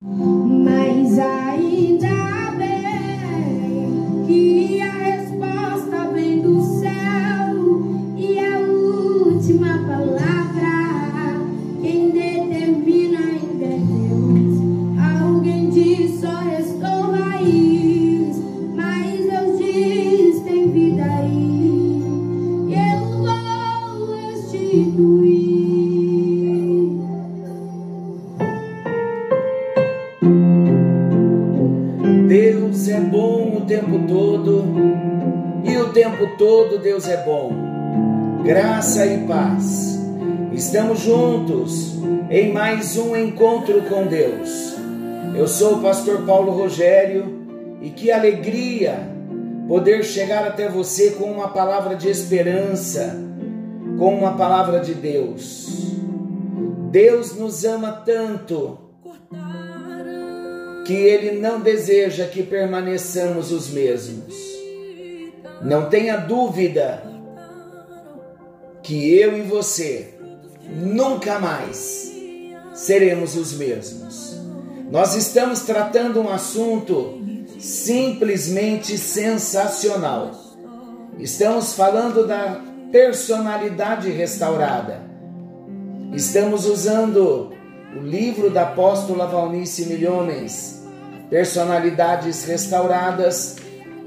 Mas ainda Estamos juntos em mais um encontro com Deus. Eu sou o pastor Paulo Rogério e que alegria poder chegar até você com uma palavra de esperança, com uma palavra de Deus. Deus nos ama tanto que Ele não deseja que permaneçamos os mesmos. Não tenha dúvida que eu e você nunca mais seremos os mesmos. Nós estamos tratando um assunto simplesmente sensacional. Estamos falando da personalidade restaurada. Estamos usando o livro da apóstola Valnice Milhomens, Personalidades Restauradas,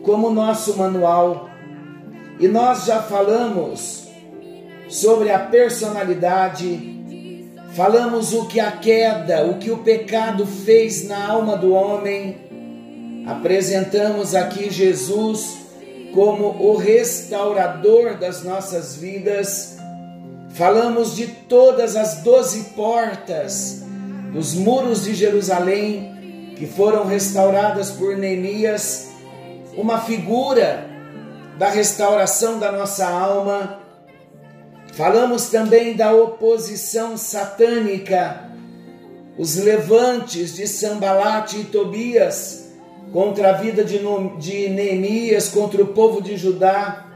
como nosso manual. E nós já falamos sobre a personalidade, falamos o que a queda, o que o pecado fez na alma do homem. Apresentamos aqui Jesus como o restaurador das nossas vidas. Falamos de todas as doze portas dos muros de Jerusalém que foram restauradas por Neemias, uma figura da restauração da nossa alma. Falamos também da oposição satânica, os levantes de Sambalate e Tobias contra a vida de, de Neemias, contra o povo de Judá.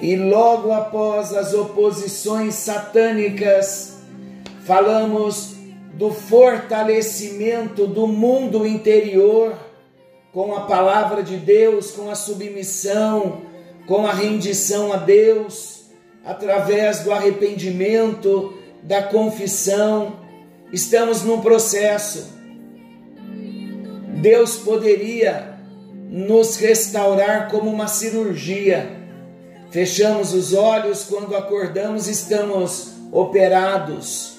E logo após as oposições satânicas, falamos do fortalecimento do mundo interior com a palavra de Deus, com a submissão, com a rendição a Deus, através do arrependimento, da confissão. Estamos num processo. Deus poderia nos restaurar como uma cirurgia. Fechamos os olhos quando acordamos, estamos operados.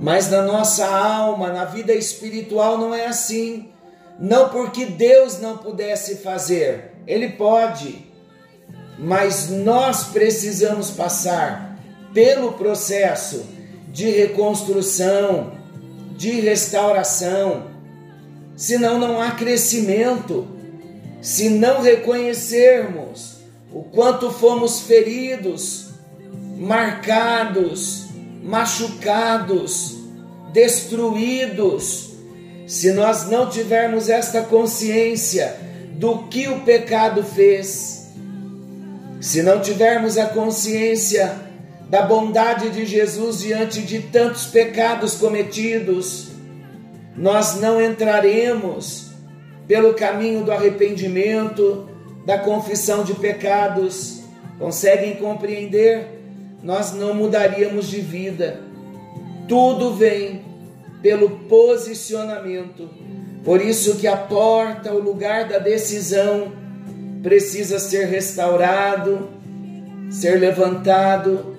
Mas na nossa alma, na vida espiritual, não é assim. Não porque Deus não pudesse fazer, Ele pode, mas nós precisamos passar pelo processo de reconstrução, de restauração, senão não há crescimento. Se não reconhecermos o quanto fomos feridos, marcados, machucados, destruídos, se nós não tivermos esta consciência do que o pecado fez, se não tivermos a consciência da bondade de Jesus diante de tantos pecados cometidos, nós não entraremos pelo caminho do arrependimento, da confissão de pecados. Conseguem compreender? Nós não mudaríamos de vida. Tudo vem pelo posicionamento. Por isso que a porta, o lugar da decisão, precisa ser restaurado, ser levantado,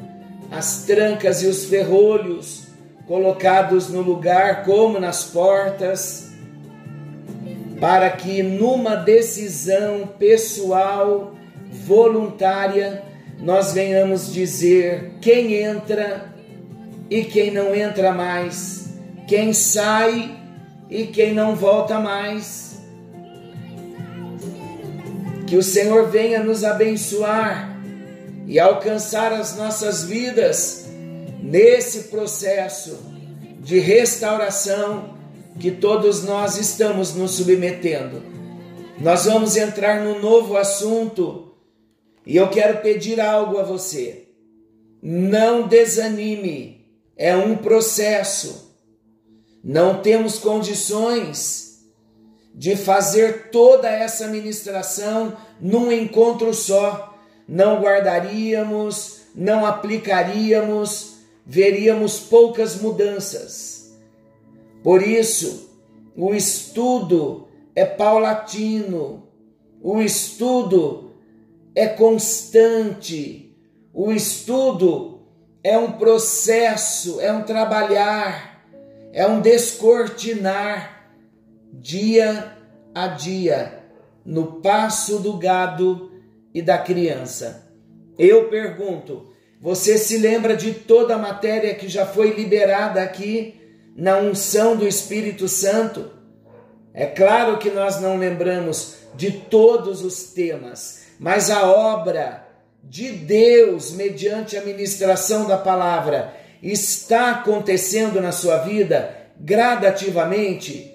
as trancas e os ferrolhos colocados no lugar, como nas portas, para que numa decisão pessoal, voluntária, nós venhamos dizer quem entra e quem não entra mais, quem sai e quem não volta mais. Que o Senhor venha nos abençoar e alcançar as nossas vidas nesse processo de restauração que todos nós estamos nos submetendo. Nós vamos entrar num novo assunto e eu quero pedir algo a você. Não desanime, é um processo. Não temos condições de fazer toda essa ministração num encontro só. Não guardaríamos, não aplicaríamos, veríamos poucas mudanças. Por isso, o estudo é paulatino, o estudo é constante, o estudo é um processo, é um trabalhar, é um descortinar dia a dia no passo do gado e da criança. Eu pergunto, você se lembra de toda a matéria que já foi liberada aqui na unção do Espírito Santo? É claro que nós não lembramos de todos os temas, mas a obra de Deus, mediante a ministração da palavra, está acontecendo na sua vida gradativamente.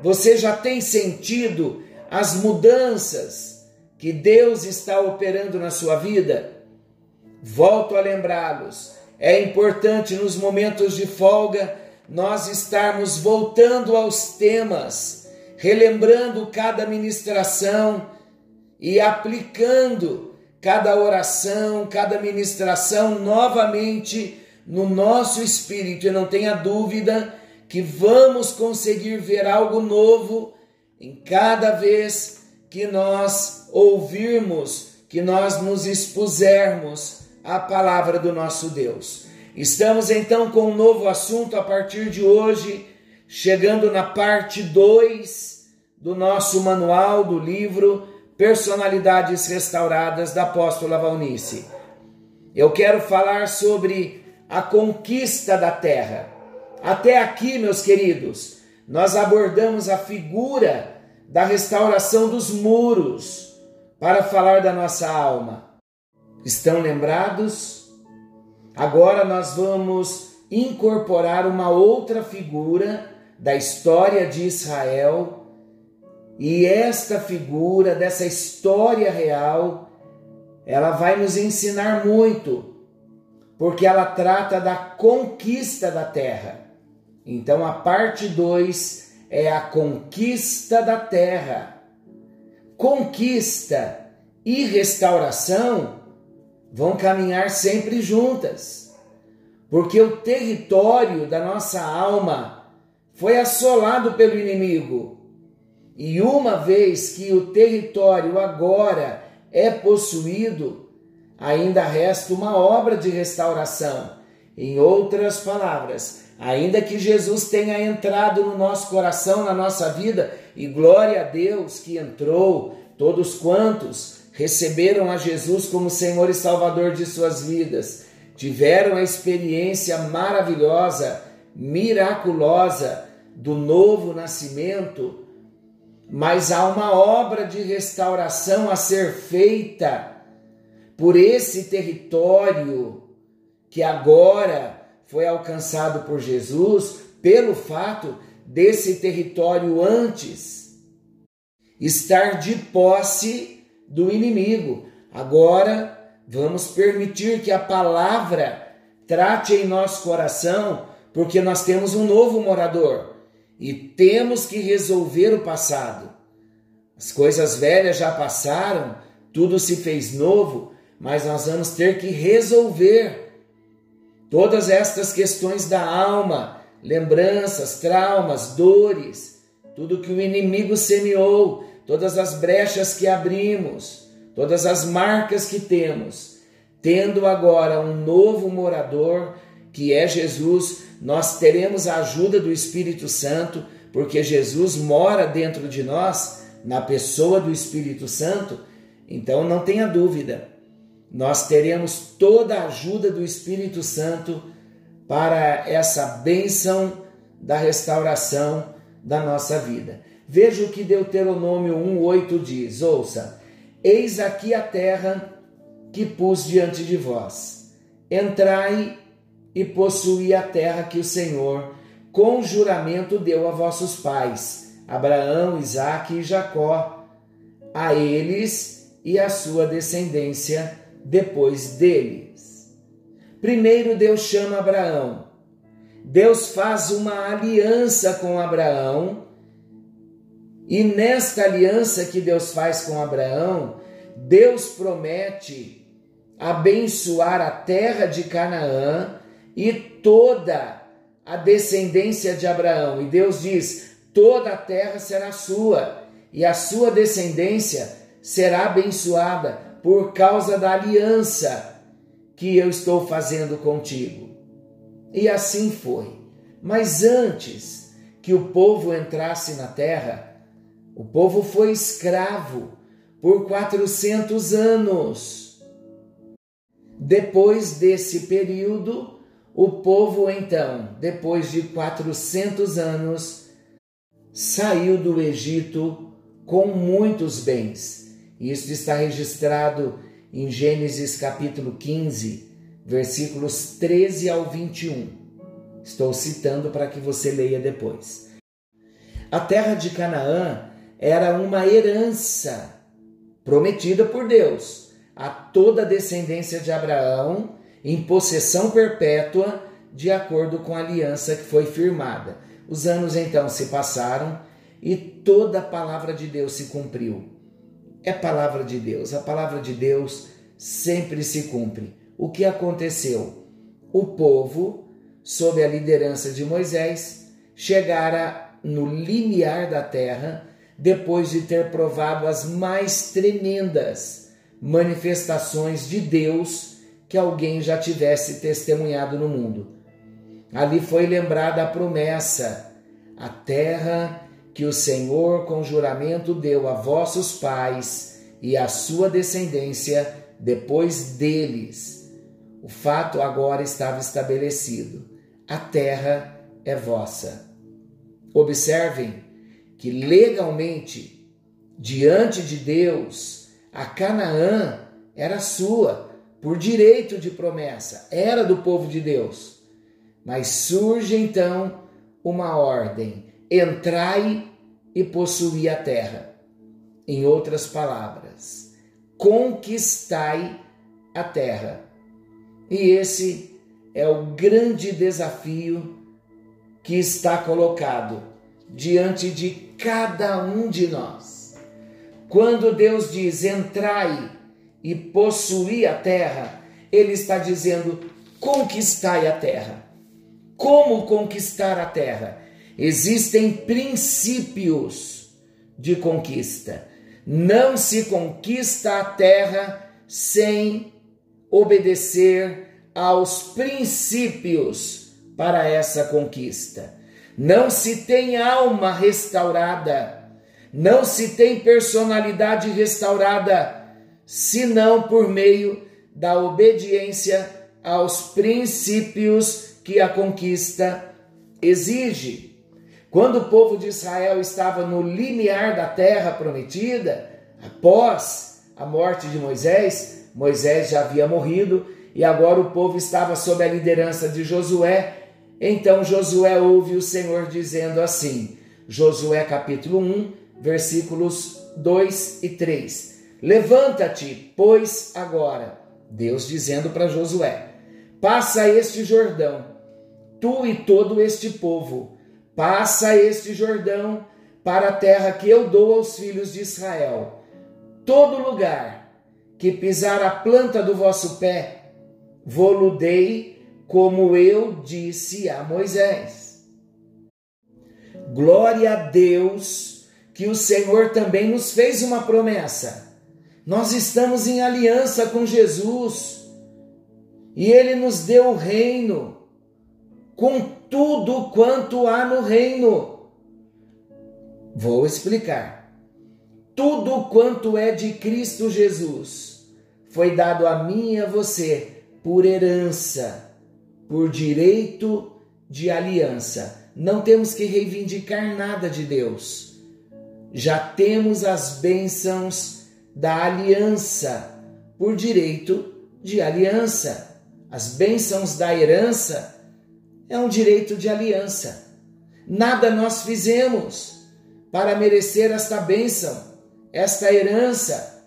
Você já tem sentido as mudanças que Deus está operando na sua vida? Volto a lembrá-los. É importante nos momentos de folga nós estarmos voltando aos temas relembrando cada ministração e aplicando cada oração, cada ministração novamente no nosso espírito. E não tenha dúvida que vamos conseguir ver algo novo em cada vez que nós ouvirmos, que nós nos expusermos à palavra do nosso Deus. Estamos então com um novo assunto a partir de hoje chegando na parte 2 do nosso manual do livro Personalidades Restauradas da Apóstola Valnice. Eu quero falar sobre a conquista da terra. Até aqui, meus queridos, nós abordamos a figura da restauração dos muros para falar da nossa alma. Estão lembrados? Agora nós vamos incorporar uma outra figura da história de Israel. E esta figura dessa história real, ela vai nos ensinar muito, porque ela trata da conquista da terra. Então a parte 2 é a conquista da terra. Conquista e restauração vão caminhar sempre juntas, porque o território da nossa alma foi assolado pelo inimigo. E uma vez que o território agora é possuído, ainda resta uma obra de restauração. Em outras palavras, ainda que Jesus tenha entrado no nosso coração, na nossa vida, e glória a Deus que entrou, todos quantos receberam a Jesus como Senhor e Salvador de suas vidas, tiveram a experiência maravilhosa, miraculosa do novo nascimento, mas há uma obra de restauração a ser feita por esse território que agora foi alcançado por Jesus, pelo fato desse território antes estar de posse do inimigo. Agora vamos permitir que a palavra trate em nosso coração, porque nós temos um novo morador e temos que resolver o passado. As coisas velhas já passaram, tudo se fez novo, mas nós vamos ter que resolver todas estas questões da alma, lembranças, traumas, dores, tudo que o inimigo semeou, todas as brechas que abrimos, todas as marcas que temos, tendo agora um novo morador que é Jesus, nós teremos a ajuda do Espírito Santo, porque Jesus mora dentro de nós, na pessoa do Espírito Santo. Então não tenha dúvida, nós teremos toda a ajuda do Espírito Santo para essa bênção da restauração da nossa vida. Veja o que Deuteronômio 1,8 diz: Ouça, eis aqui a terra que pus diante de vós. Entrai e possuí a terra que o Senhor, com juramento, deu a vossos pais, Abraão, Isaque e Jacó, a eles e a sua descendência depois deles. Primeiro Deus chama Abraão, Deus faz uma aliança com Abraão, e nesta aliança que Deus faz com Abraão, Deus promete abençoar a terra de Canaã e toda a descendência de Abraão. E Deus diz: toda a terra será sua, e a sua descendência será abençoada por causa da aliança que eu estou fazendo contigo. E assim foi. Mas antes que o povo entrasse na terra, o povo foi escravo por 400 anos. Depois desse período, o povo então, depois de 400 anos, saiu do Egito com muitos bens. Isso está registrado em Gênesis capítulo 15, versículos 13 ao 21. Estou citando para que você leia depois. A terra de Canaã era uma herança prometida por Deus a toda a descendência de Abraão em possessão perpétua, de acordo com a aliança que foi firmada. Os anos então se passaram e toda a palavra de Deus se cumpriu. É palavra de Deus, a palavra de Deus sempre se cumpre. O que aconteceu? O povo, sob a liderança de Moisés, chegara no limiar da terra depois de ter provado as mais tremendas manifestações de Deus que alguém já tivesse testemunhado no mundo. Ali foi lembrada a promessa: a terra que o Senhor com juramento deu a vossos pais e à sua descendência depois deles. O fato agora estava estabelecido: a terra é vossa. Observem que legalmente, diante de Deus, a Canaã era sua, por direito de promessa, era do povo de Deus. Mas surge então uma ordem: entrai e possuí a terra. Em outras palavras, conquistai a terra. E esse é o grande desafio que está colocado diante de cada um de nós. Quando Deus diz entrai e possuí a terra, Ele está dizendo conquistai a terra. Como conquistar a terra? Existem princípios de conquista. Não se conquista a terra sem obedecer aos princípios para essa conquista. Não se tem alma restaurada, não se tem personalidade restaurada, senão por meio da obediência aos princípios que a conquista exige. Quando o povo de Israel estava no limiar da terra prometida, após a morte de Moisés, Moisés já havia morrido e agora o povo estava sob a liderança de Josué, então Josué ouve o Senhor dizendo assim, Josué capítulo 1, versículos 2 e 3. Levanta-te, pois agora, Deus dizendo para Josué: Passa este Jordão, tu e todo este povo, passa este Jordão para a terra que eu dou aos filhos de Israel. Todo lugar que pisar a planta do vosso pé, vou-lo como eu disse a Moisés. Glória a Deus que o Senhor também nos fez uma promessa. Nós estamos em aliança com Jesus e ele nos deu o reino com tudo quanto há no reino. Vou explicar. Tudo quanto é de Cristo Jesus foi dado a mim e a você por herança por direito de aliança. Não temos que reivindicar nada de Deus. Já temos as bênçãos da aliança por direito de aliança. As bênçãos da herança é um direito de aliança. Nada nós fizemos para merecer esta bênção, esta herança,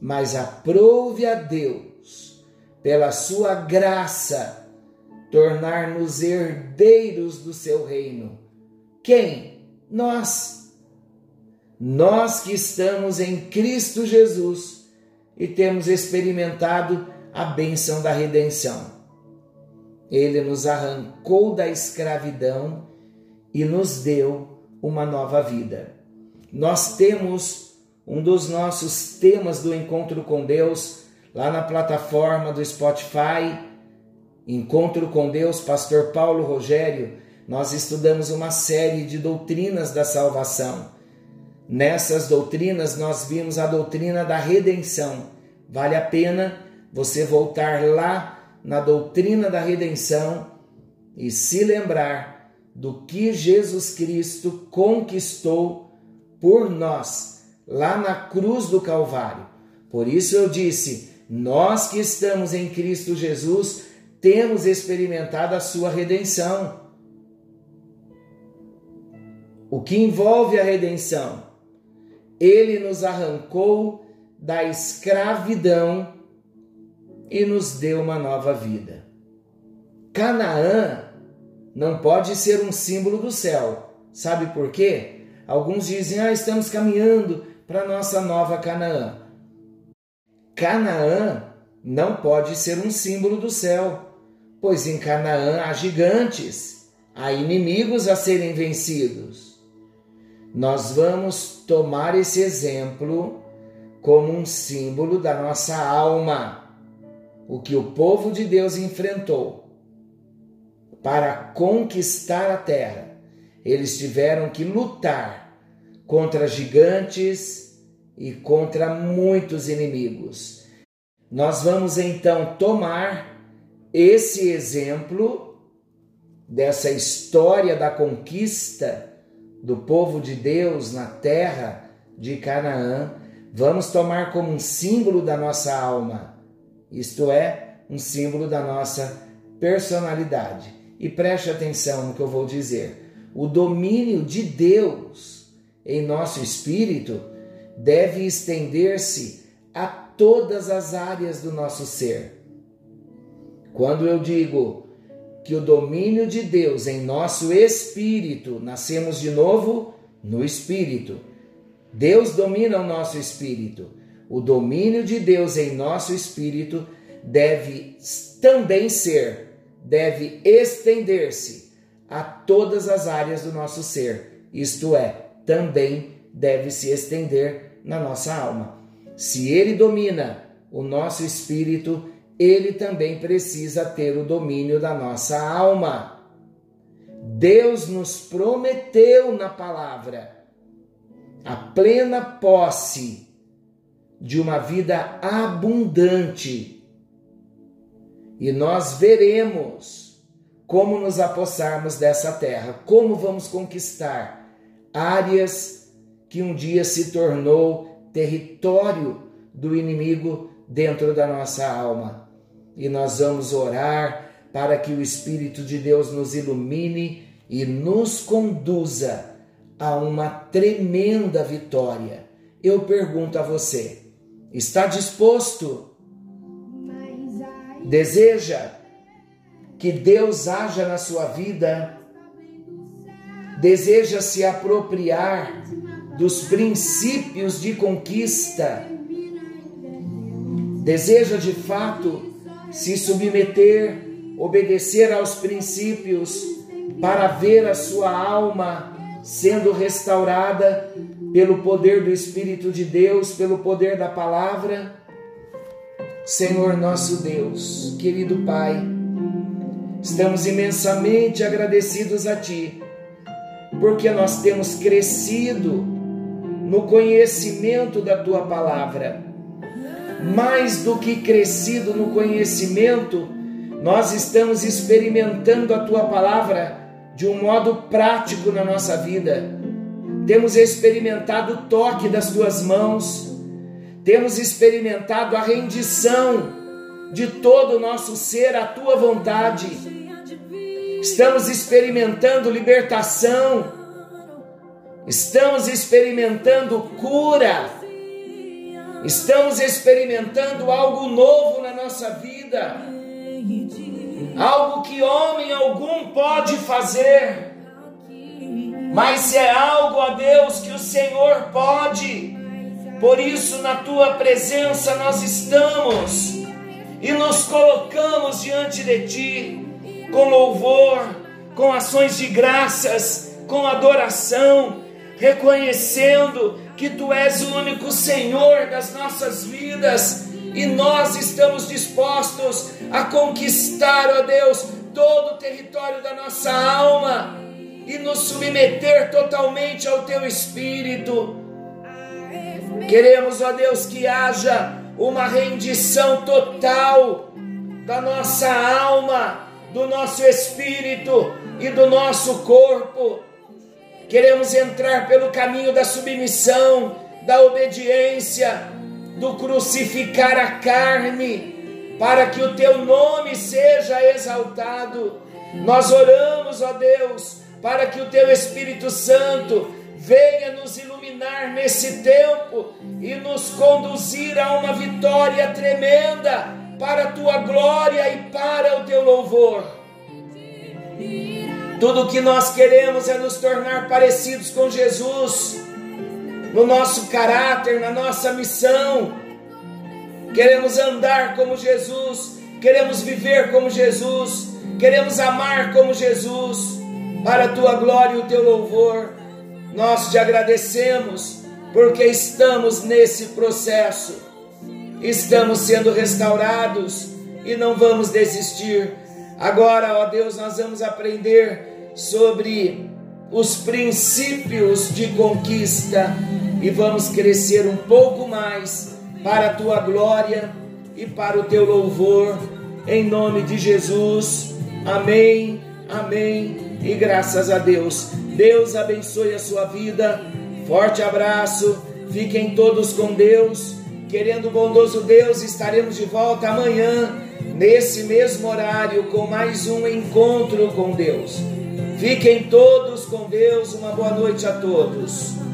mas aprouve a Deus, pela sua graça, tornar-nos herdeiros do seu reino. Quem? Nós. Nós que estamos em Cristo Jesus e temos experimentado a bênção da redenção. Ele nos arrancou da escravidão e nos deu uma nova vida. Nós temos um dos nossos temas do encontro com Deus lá na plataforma do Spotify, Encontro com Deus, Pastor Paulo Rogério. Nós estudamos uma série de doutrinas da salvação. Nessas doutrinas, nós vimos a doutrina da redenção. Vale a pena você voltar lá na doutrina da redenção e se lembrar do que Jesus Cristo conquistou por nós lá na cruz do Calvário. Por isso eu disse: nós que estamos em Cristo Jesus temos experimentado a sua redenção. O que envolve a redenção? Ele nos arrancou da escravidão e nos deu uma nova vida. Canaã não pode ser um símbolo do céu. Sabe por quê? Alguns dizem: "Ah, estamos caminhando para nossa nova Canaã". Canaã não pode ser um símbolo do céu, pois em Canaã há gigantes, há inimigos a serem vencidos. Nós vamos tomar esse exemplo como um símbolo da nossa alma o que o povo de Deus enfrentou para conquistar a terra. Eles tiveram que lutar contra gigantes e contra muitos inimigos. Nós vamos então tomar esse exemplo dessa história da conquista do povo de Deus na terra de Canaã, vamos tomar como um símbolo da nossa alma isto é, um símbolo da nossa personalidade. E preste atenção no que eu vou dizer. O domínio de Deus em nosso espírito deve estender-se a todas as áreas do nosso ser. Quando eu digo que o domínio de Deus em nosso espírito, nascemos de novo no espírito. Deus domina o nosso espírito. O domínio de Deus em nosso espírito deve também ser, deve estender-se a todas as áreas do nosso ser, isto é, também deve se estender na nossa alma. Se ele domina o nosso espírito, ele também precisa ter o domínio da nossa alma. Deus nos prometeu na palavra a plena posse de uma vida abundante. E nós veremos como nos apossarmos dessa terra, como vamos conquistar áreas que um dia se tornou território do inimigo dentro da nossa alma. E nós vamos orar para que o Espírito de Deus nos ilumine e nos conduza a uma tremenda vitória. Eu pergunto a você, Está disposto? Deseja que Deus haja na sua vida? Deseja se apropriar dos princípios de conquista? Deseja de fato se submeter, obedecer aos princípios para ver a sua alma sendo restaurada pelo poder do Espírito de Deus, pelo poder da palavra. Senhor nosso Deus, querido Pai, estamos imensamente agradecidos a Ti, porque nós temos crescido no conhecimento da Tua palavra. Mais do que crescido no conhecimento, nós estamos experimentando a Tua palavra de um modo prático na nossa vida temos experimentado o toque das tuas mãos, temos experimentado a rendição de todo o nosso ser à tua vontade, estamos experimentando libertação, estamos experimentando cura, estamos experimentando algo novo na nossa vida. algo que homem algum pode fazer, mas é algo a Deus que o Senhor pode. Por isso, na tua presença nós estamos e nos colocamos diante de ti com louvor, com ações de graças, com adoração, reconhecendo que tu és o único Senhor das nossas vidas e nós estamos dispostos a conquistar, ó Deus, todo o território da nossa alma e nos submeter totalmente ao teu espírito. Queremos, ó Deus, que haja uma rendição total da nossa alma, do nosso espírito e do nosso corpo. Queremos entrar pelo caminho da submissão, da obediência, do crucificar a carne, para que o teu nome seja exaltado. Nós oramos, ó Deus, para que o teu Espírito Santo venha nos iluminar nesse tempo e nos conduzir a uma vitória tremenda para a tua glória e para o teu louvor. Tudo o que nós queremos é nos tornar parecidos com Jesus no nosso caráter, na nossa missão. Queremos andar como Jesus, queremos viver como Jesus, queremos amar como Jesus, para a tua glória e o teu louvor. Nós te agradecemos porque estamos nesse processo, estamos sendo restaurados e não vamos desistir. Agora, ó Deus, nós vamos aprender sobre os princípios de conquista e vamos crescer um pouco mais para a tua glória e para o teu louvor, em nome de Jesus. Amém, amém e graças a Deus. Deus abençoe a sua vida. Forte abraço, fiquem todos com Deus. Querendo o bondoso Deus, estaremos de volta amanhã, nesse mesmo horário, com mais um encontro com Deus. Fiquem todos com Deus. Uma boa noite a todos.